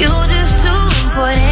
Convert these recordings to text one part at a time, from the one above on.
You're just too important.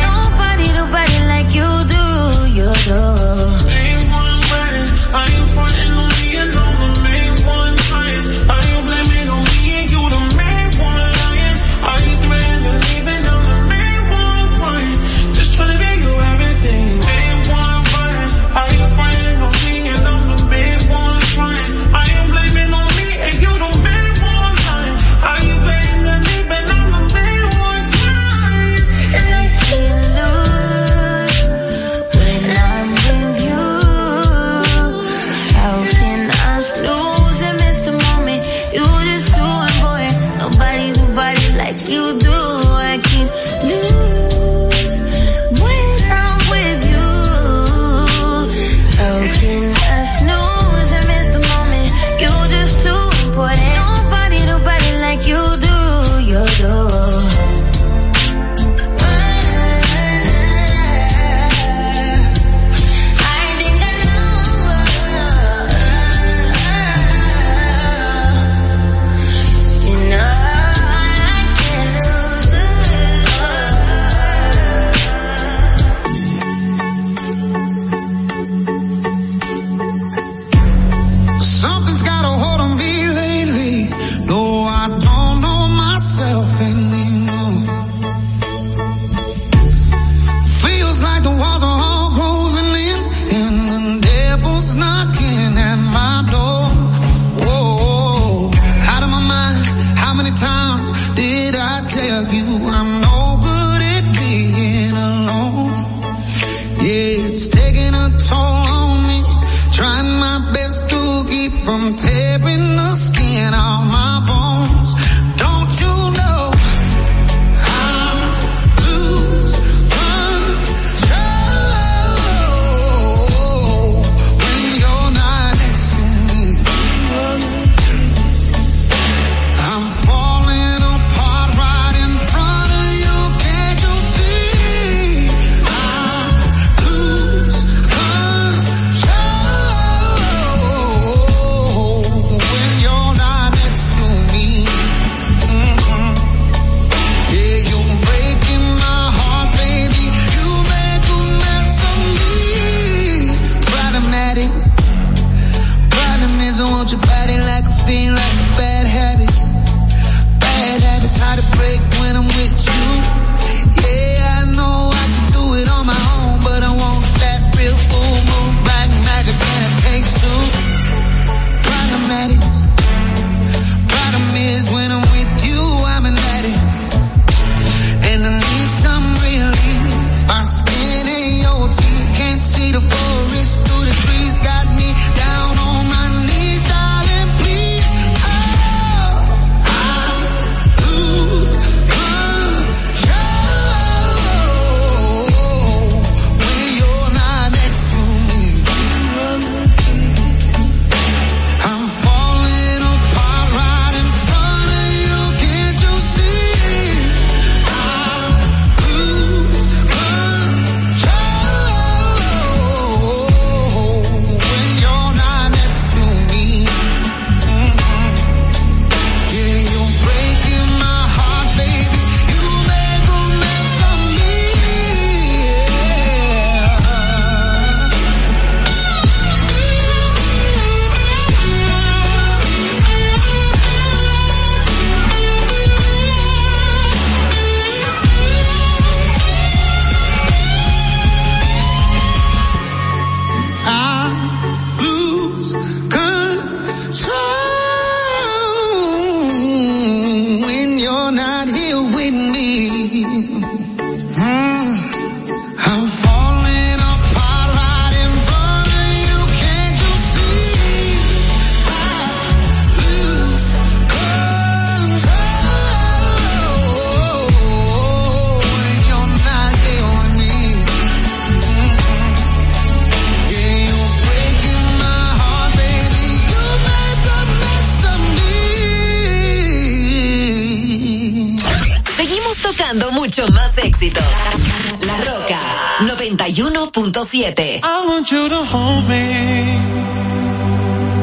101.7. I want you to hold me.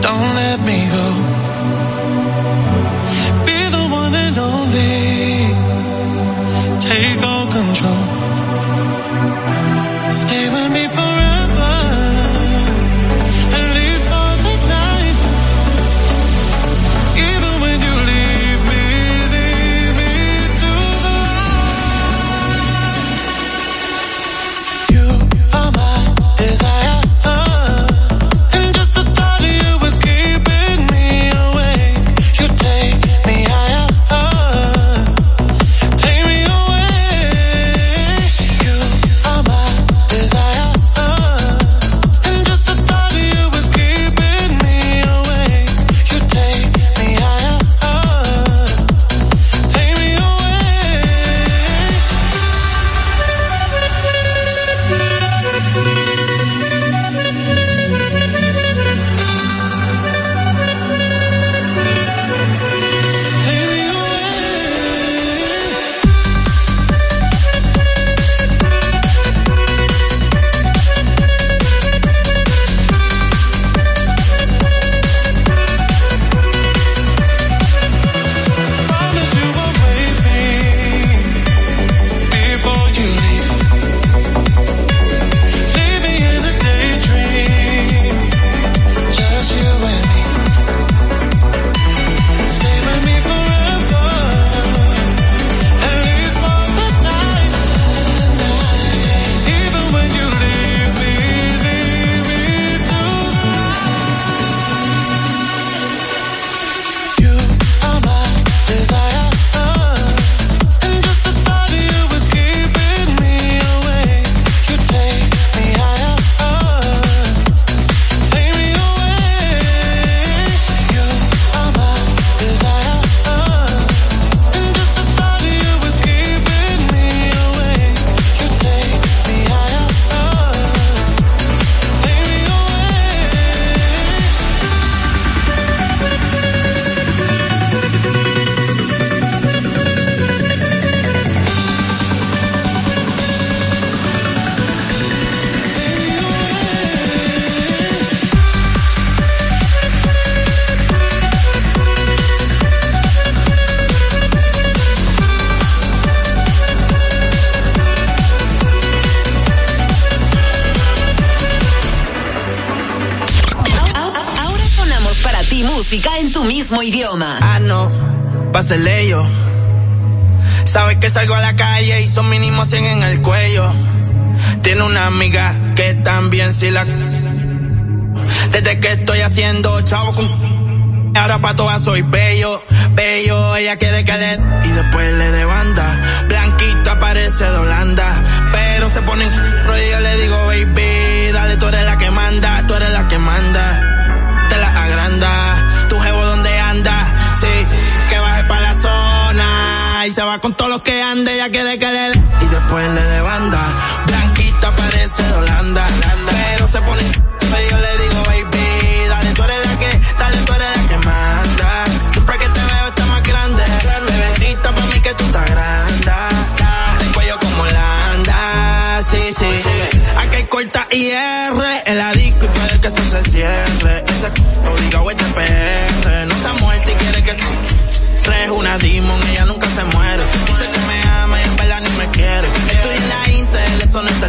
Don't let me go. Salgo a la calle y son mínimo 100 en el cuello. Tiene una amiga que también si la... Desde que estoy haciendo chavo con... Ahora pa' todas soy bello, bello, ella quiere que le... Y después le de banda, blanquita parece de Holanda. Pero se pone. Y yo le digo, baby, Y se va con todos los que ande, ella quiere que le... Y después le de banda, blanquita parece de Holanda. Pero se pone... Y yo le digo, baby, dale, tú eres la que, dale, tú eres la que manda. Siempre que te veo está más grande. Bebecita para mí que tú estás grande. El cuello como Holanda, sí, sí. Aquí hay corta IR en la disco y puede que eso se cierre. Ese obligado es de PR. No se ha muerto y quiere que es una demon, ella nunca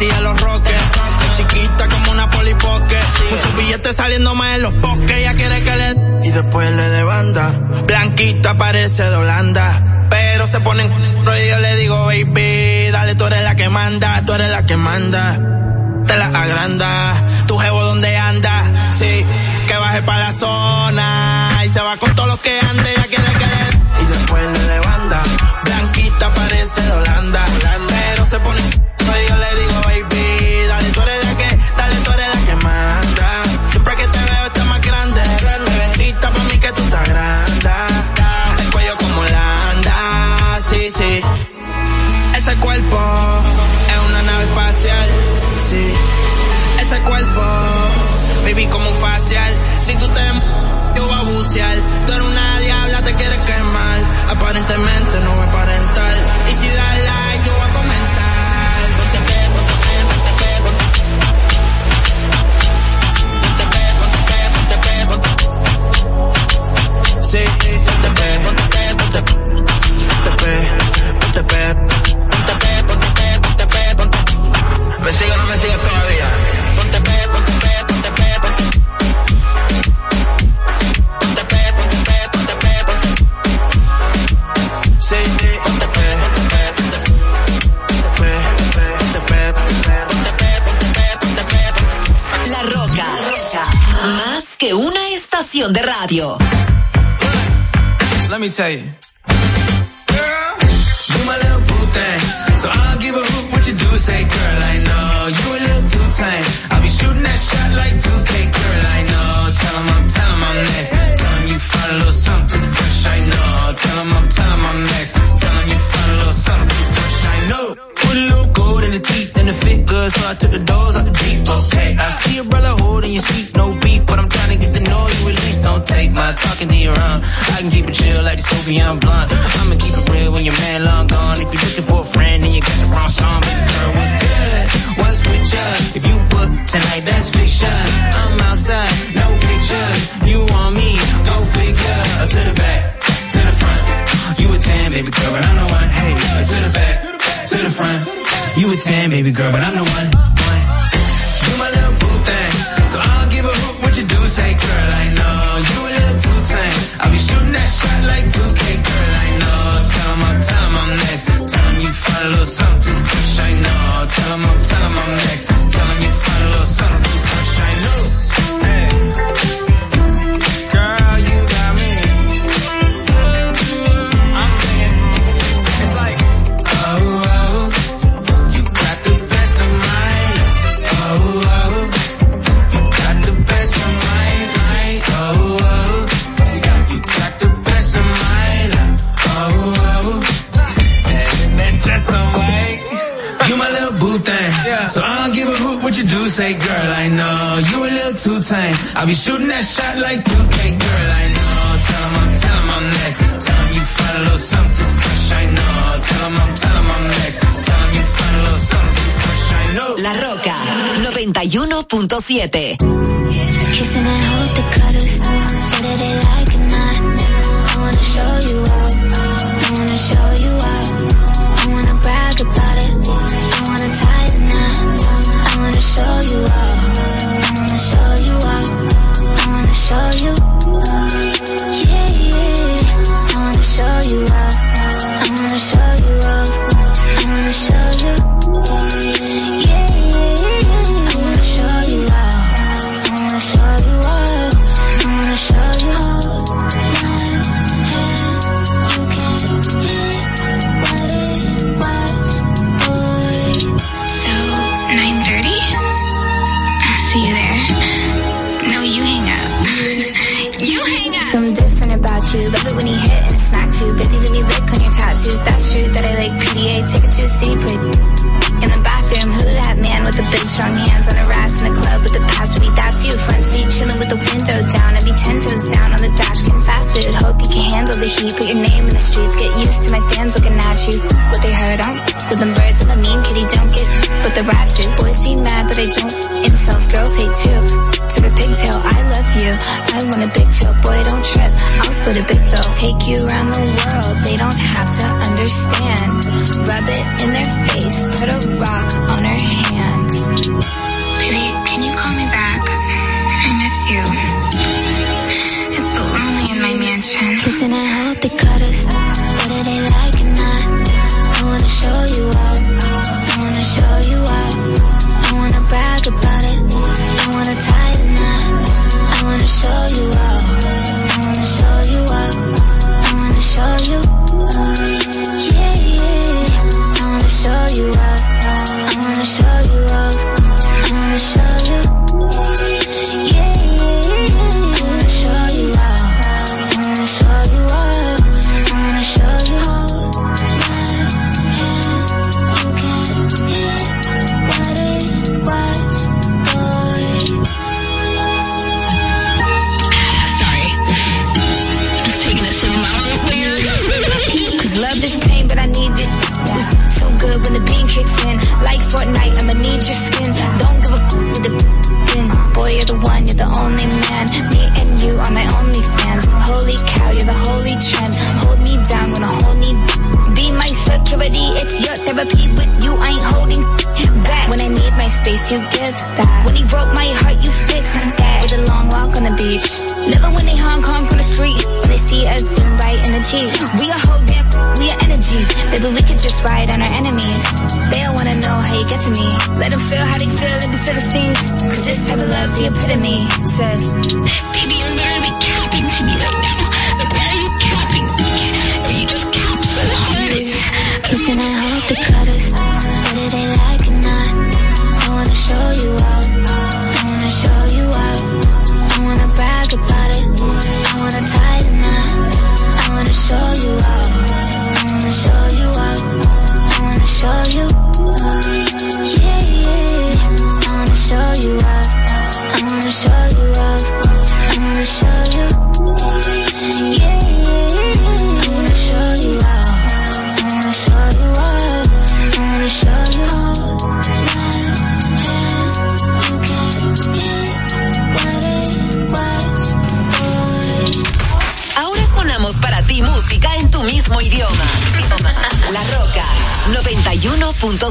de los rockers. Es chiquita como una polipoque. Muchos billetes saliendo más en los bosques. Ella quiere que le... Y después le de banda. Blanquita parece de Holanda. Pero se ponen... Y yo le digo, baby, dale, tú eres la que manda. Tú eres la que manda te la agranda. Tu jevo donde anda, sí, que baje pa' la zona. Y se va con todos los que ande, ya quiere que le- Y después le de banda, blanquita parece de Holanda. Pero se pone, say? Cleopatra I'll be shooting that shot like 2K, girl, I know. Tell him I'm, tell him I'm next. Tell him you find a little something fresh, I know. Tell him I'm, tell him I'm next. Tell him you find a little something fresh, I know. La Roca, 91.7. Kissing, I hope the cuddles, whether they like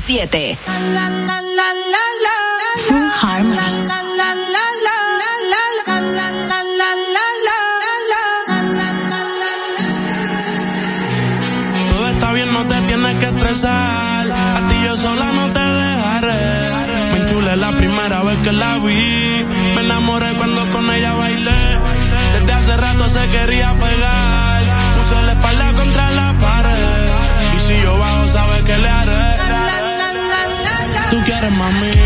107. my man.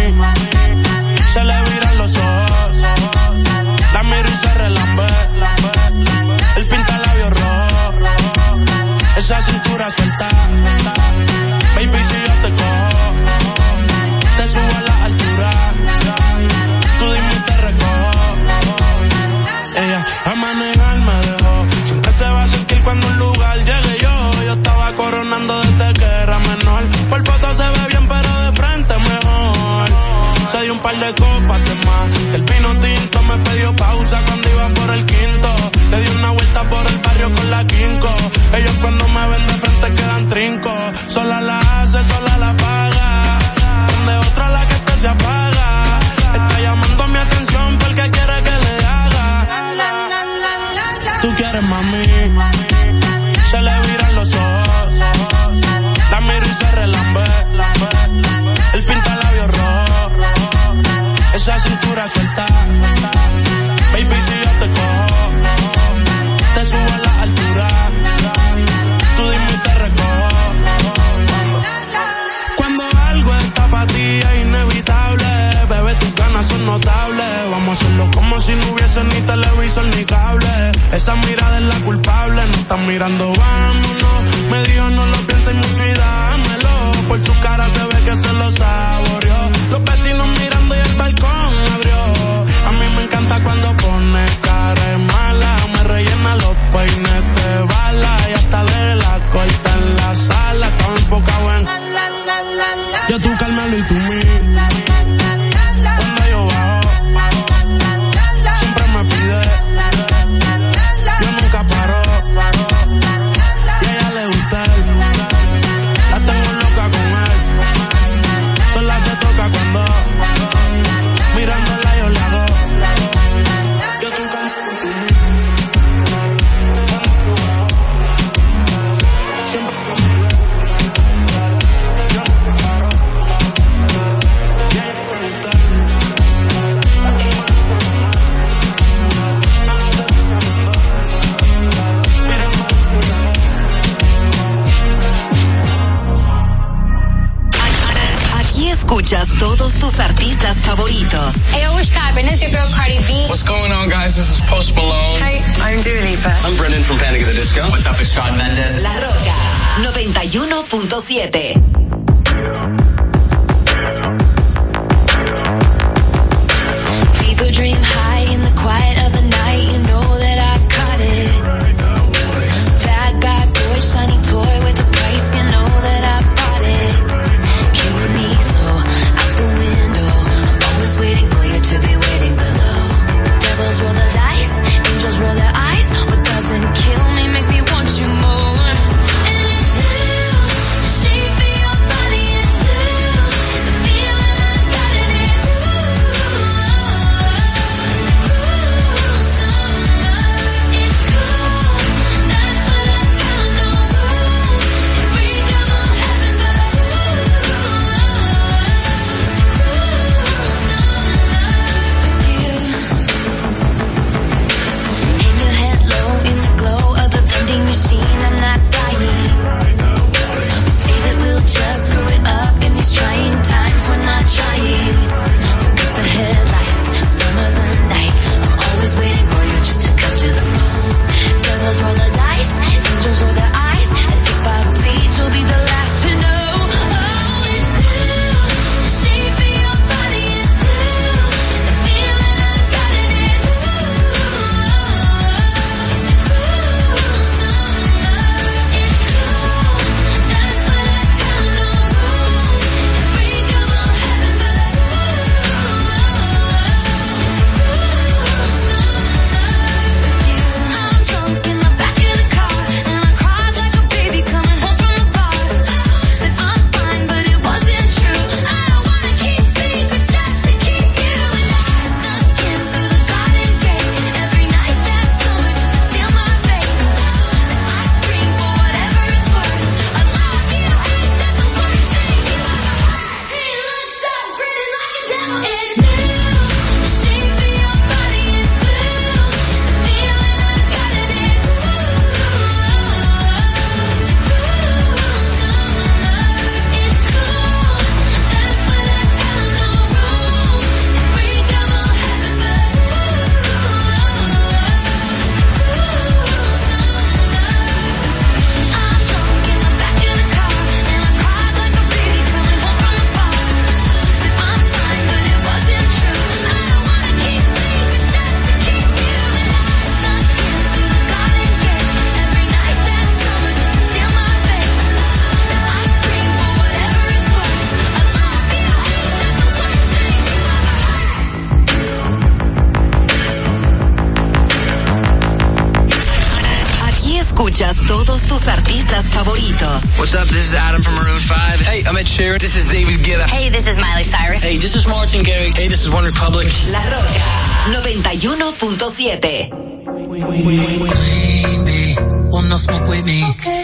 91.7. Will no smoke with me.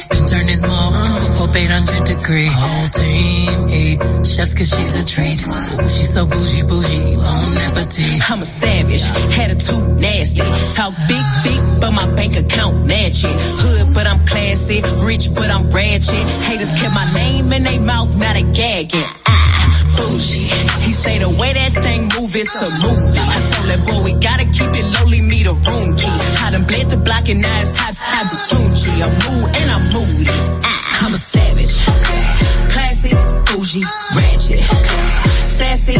Then turn his mom up uh-huh. 800 degree. Uh-huh. Whole team eat chefs cause she's a treat. Ooh, she's so bougie, bougie, bon appetit. I'm a savage, attitude nasty. Talk big, big, but my bank account match it. Hood, but I'm classy. Rich, but I'm ratchet. Haters kept my name in their mouth, now they gagging. Ah, bougie. Say the way that thing move, it's a movie. I told that boy we gotta keep it lowly, me the room key. I done bled the block and now it's hot, hot Tunchi. I'm mood and I'm moody. Ah, I'm a savage. Classy, bougie, ratchet. Sassy,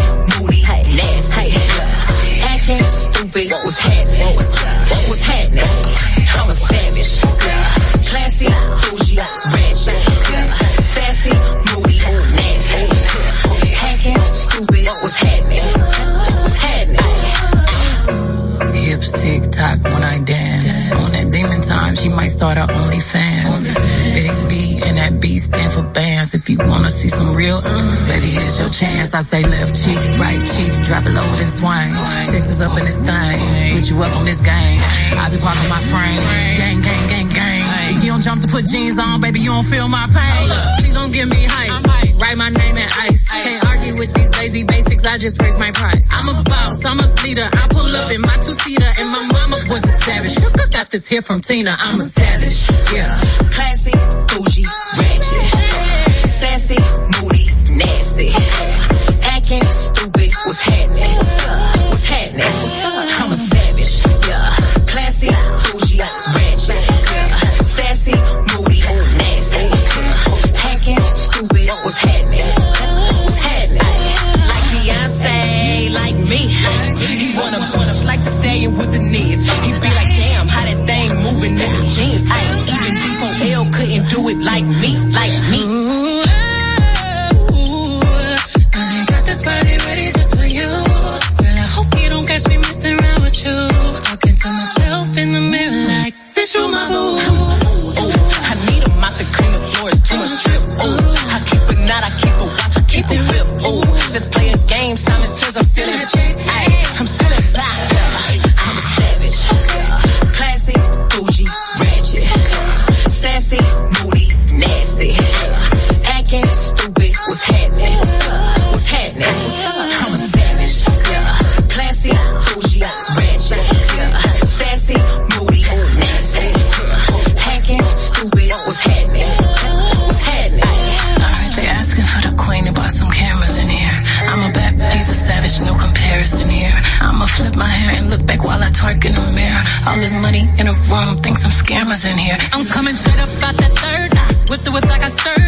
start her OnlyFans. Big B and that B stand for bands. If you wanna see some real uns, baby, here's your chance. I say left cheek, right cheek, drop it low and swing. Texas up in this thing, put you up on this game. I be parking my frame, gang, gang, gang, gang. If you don't jump to put jeans on, baby, you don't feel my pain. Please don't give me hype. Write my name in ice. Lazy basics. I just raise my price. I'm a boss. I'm a leader. I pull up in my two seater, and my mama was a savage. Sugar got this here from Tina. I'm a savage. Yeah. Classy, bougie, ratchet. Sassy, moody, nasty. Acting stupid, what's happening? What's happening? In a room, think some scammers in here. I'm coming straight up out that third. Whip the whip like I stirred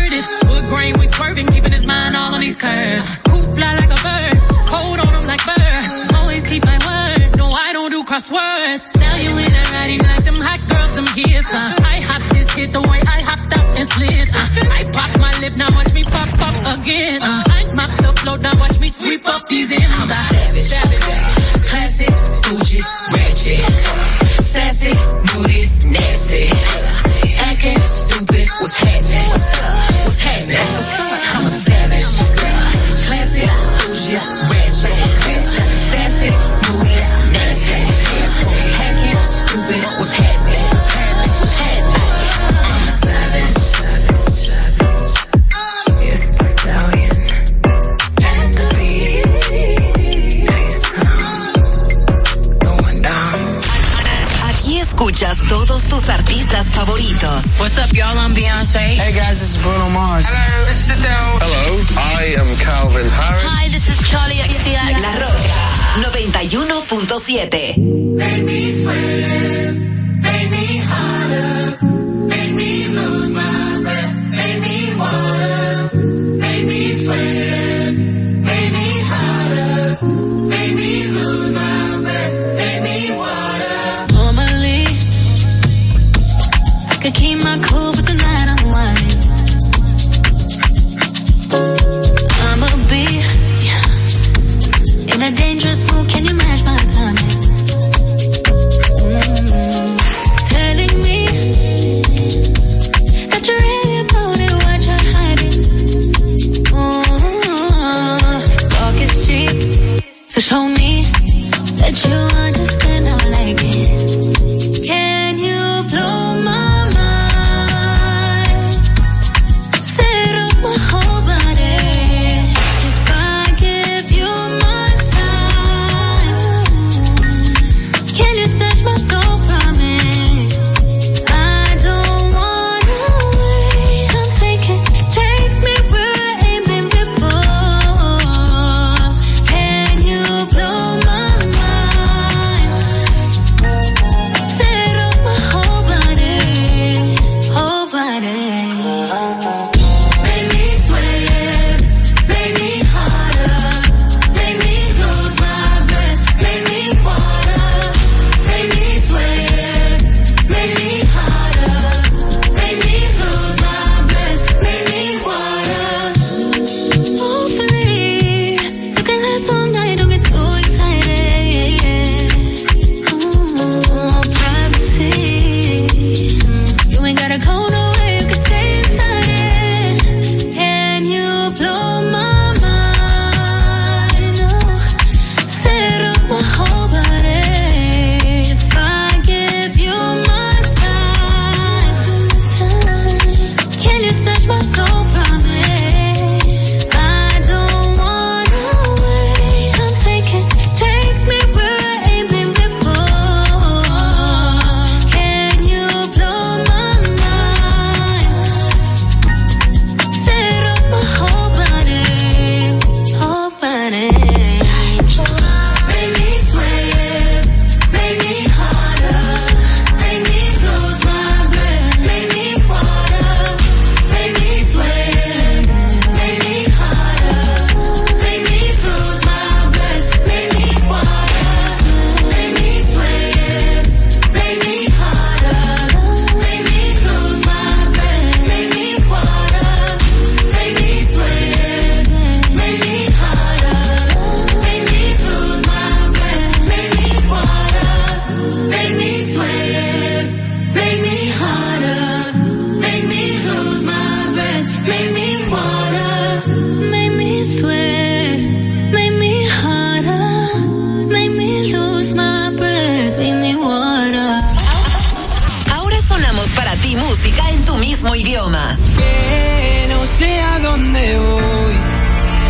música en tu mismo idioma. Que no sé a dónde voy,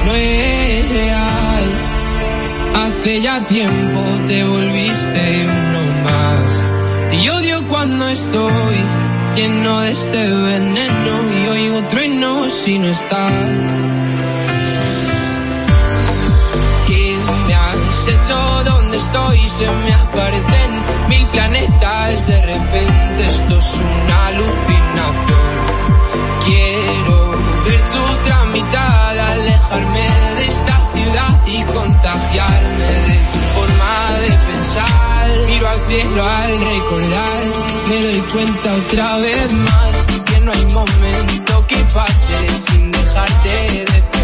no es real. Hace ya tiempo te volviste uno más. Y odio cuando estoy lleno de este veneno y oigo trueno si no estás. ¿Qué me has hecho? ¿Dónde estoy se me aparecen mil planetas. De repente esto es una alucinación. Quiero ver tu tramitar, alejarme de esta ciudad y contagiarme de tu forma de pensar. Miro al cielo al recordar, me doy cuenta otra vez más que no hay momento que pase sin dejarte de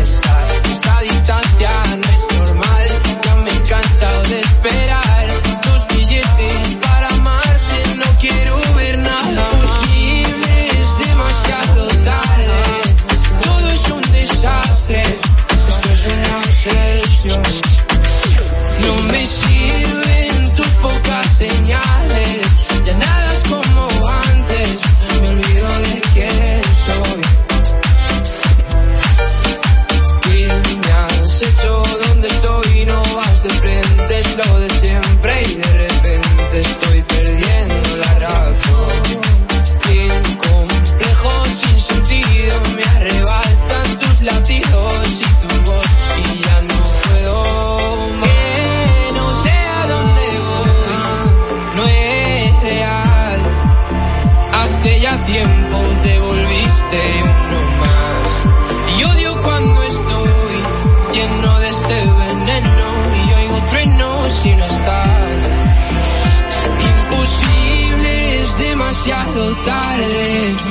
demasiado tarde.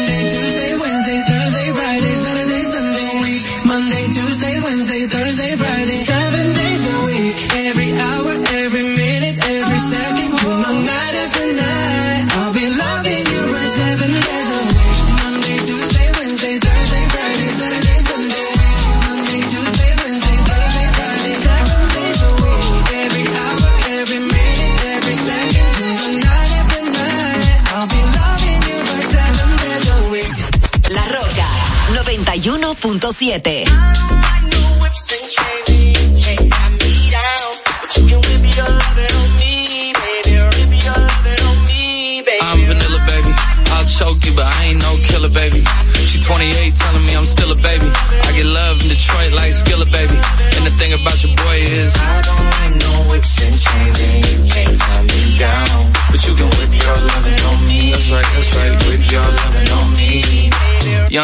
91.7.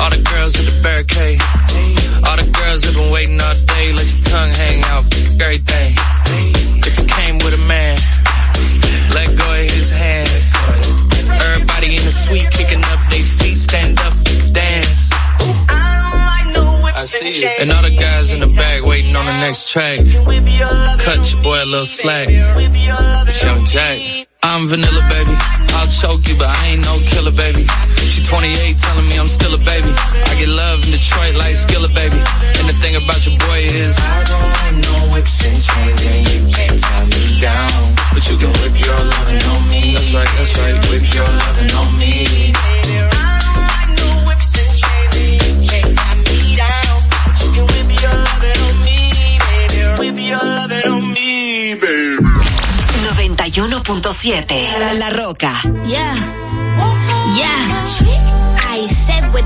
All the girls at the barricade. All the girls have been waiting all day. Let your tongue hang out, great thing. If you came with a man, let go of his hand. Everybody in the suite kicking up their feet, stand up, dance. I see you. And all the guys in the back waiting on the next track. Cut your boy a little slack. It's Young Jack. I'm vanilla, baby. I'll choke you, but I ain't no killer, baby. She 28, telling me I'm still a baby. I get love in Detroit like Skilla, baby. And the thing about your boy is I don't want no whips and chains, and you can't tie me down. But you can whip your lovin' on me. That's right, that's right. Whip your lovin' on me. Whip your lovin' on me, baby. 91.7 La, La Roca. Yeah.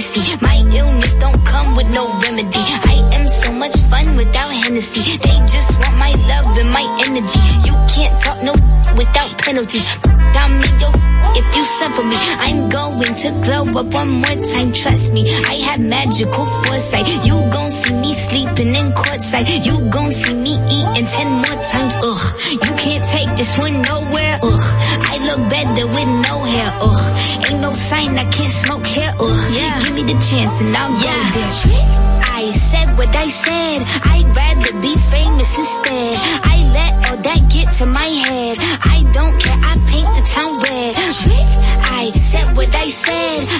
Jealousy. My illness don't come with no remedy. I am so much fun without Hennessy. They just want my love and my energy. You can't talk no without penalties. I'm in your if you suffer me, I'm going to glow up one more time. Trust me, I have magical foresight. You gon' see me sleeping in courtside. You gon' see me eating ten more times. Ugh, you can't take this one nowhere. Ugh, I look better with no hair. Ugh, ain't no sign I can't the chance and I'll go there. I said what I said. I'd rather be famous instead. I let all that get to my head. I don't care. I paint the town red. I said what I said.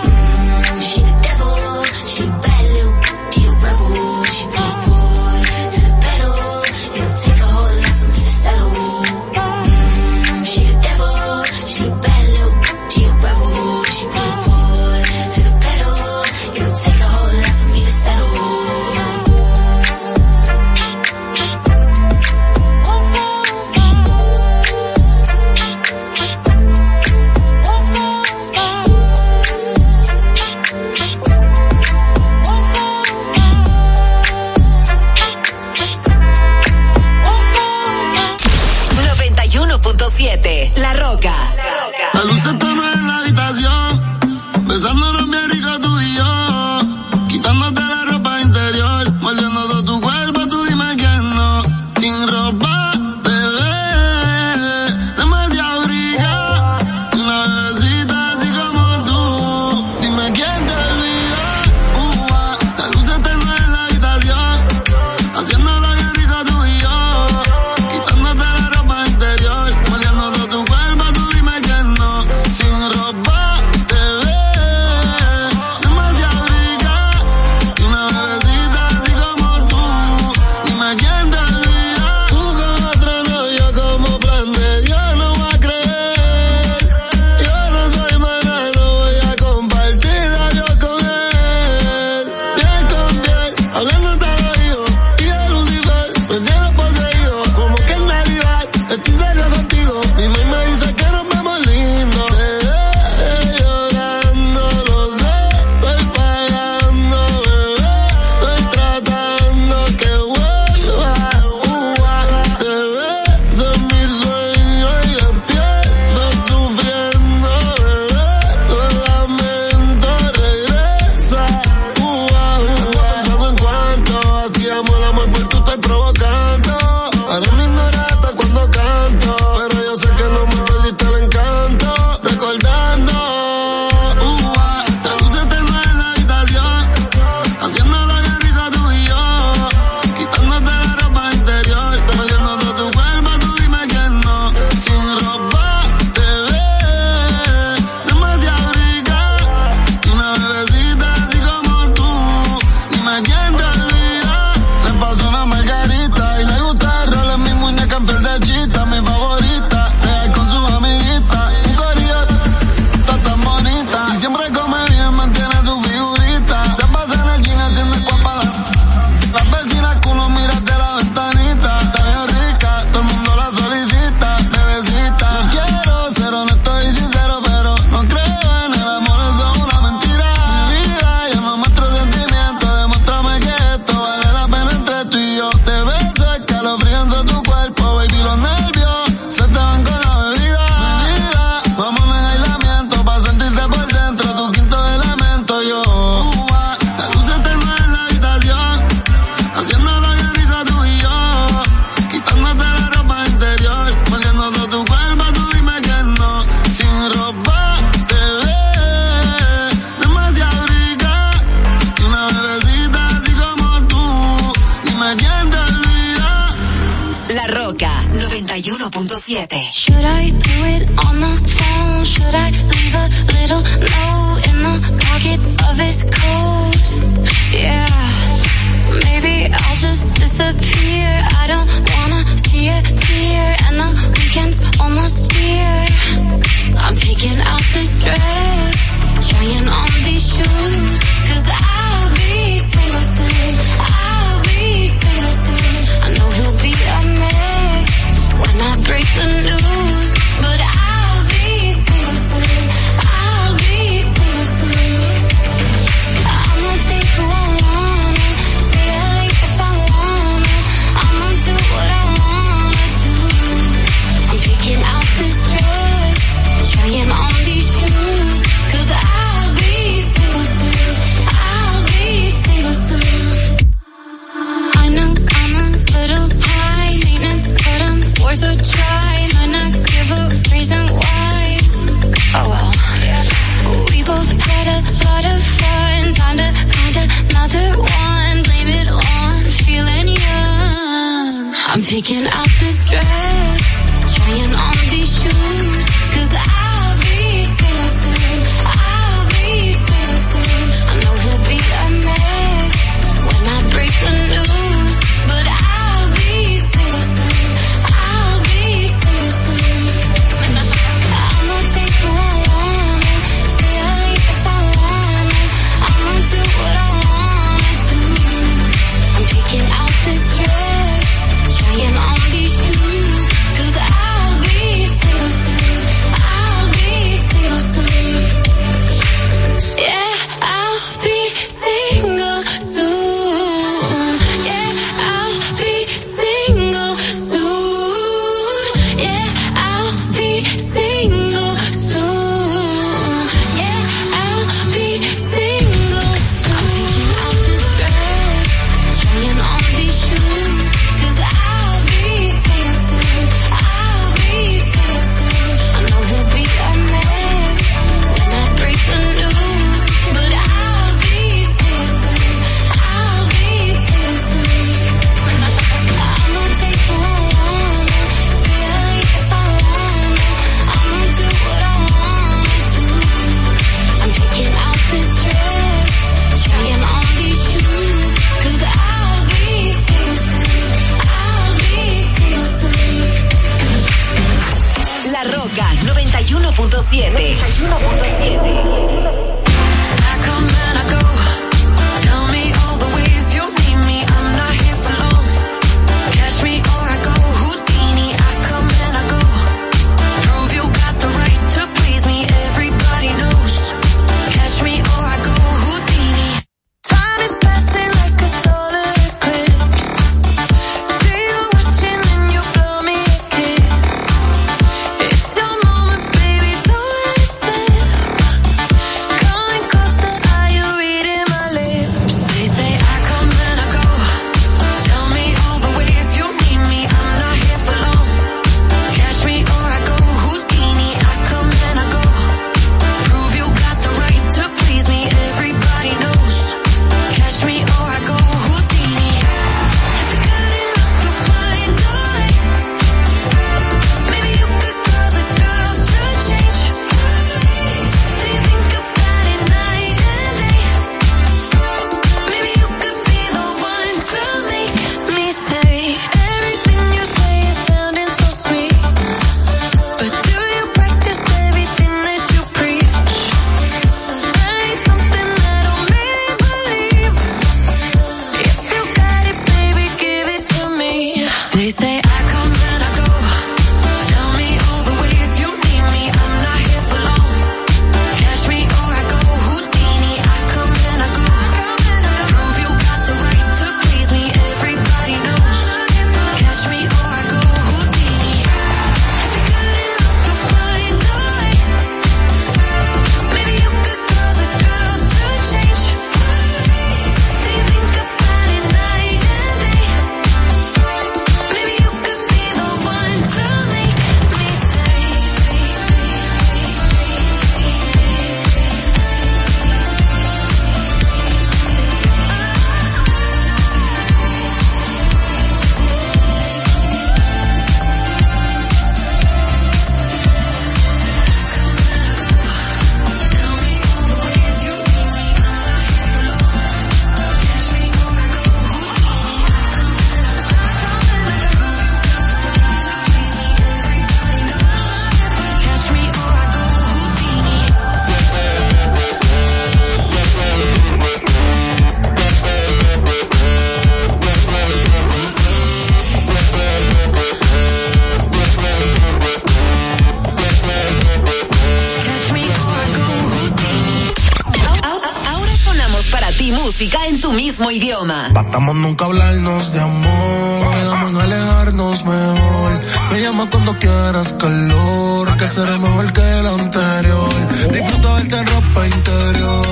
Me llama cuando quieras calor. Que será mejor que el anterior. Disfruta verte en ropa interior.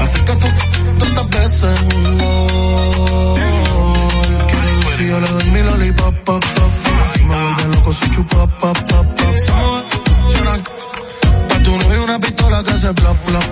Así que tú tantas veces. Si yo le doy mi lollipop, pop, pop. Si me vuelve loco, si chupa, pop, pop, pop. Mueve, suena Pa' tu novio una pistola que hace plop, plop,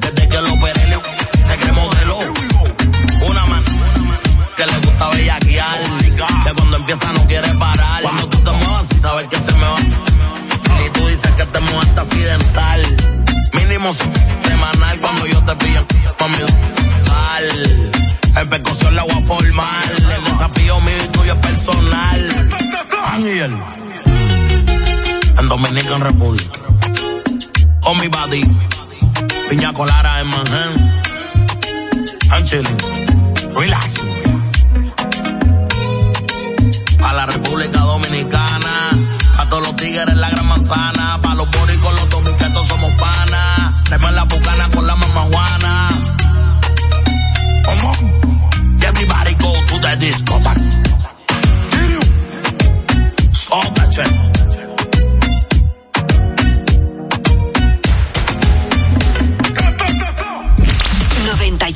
Desde que lo operé se cree modelo. Una man que le gusta bellaquear, que cuando empieza no quiere parar. Cuando tú te muevas y sabes que se me va. Y tú dices que te mueves accidental. Mínimo semanal cuando yo te pillo mami tal. En percusión la voy a formar. El desafío mío y tuyo es personal. Ángel. En Dominican Republic. On mi body. Piña colara en Manhattan. I'm chilling. Relax. A la República Dominicana. A todos los tigres en la gran manzana. Pa' los boricos, los dominicanos somos panas. Traemos la bucana con la mamá Juana. Come on. Everybody go to the discotheque.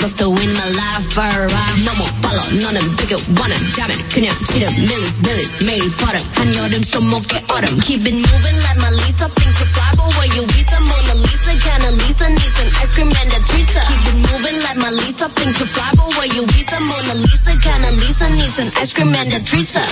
수업도 in my life alright 너무 빨라 너는 되게 원한다면 그냥 지름 밀리스 밀리스 them. 버릇 한여름 손목에 autumn. Keep it moving like Lisa. Think you fly but where you with a Mona Lisa. Kinda Lisa needs some ice cream and a treatsa Keep it moving like Lisa. Think you fly but where you with a Mona Lisa. Kinda Lisa needs some ice cream and a treatsa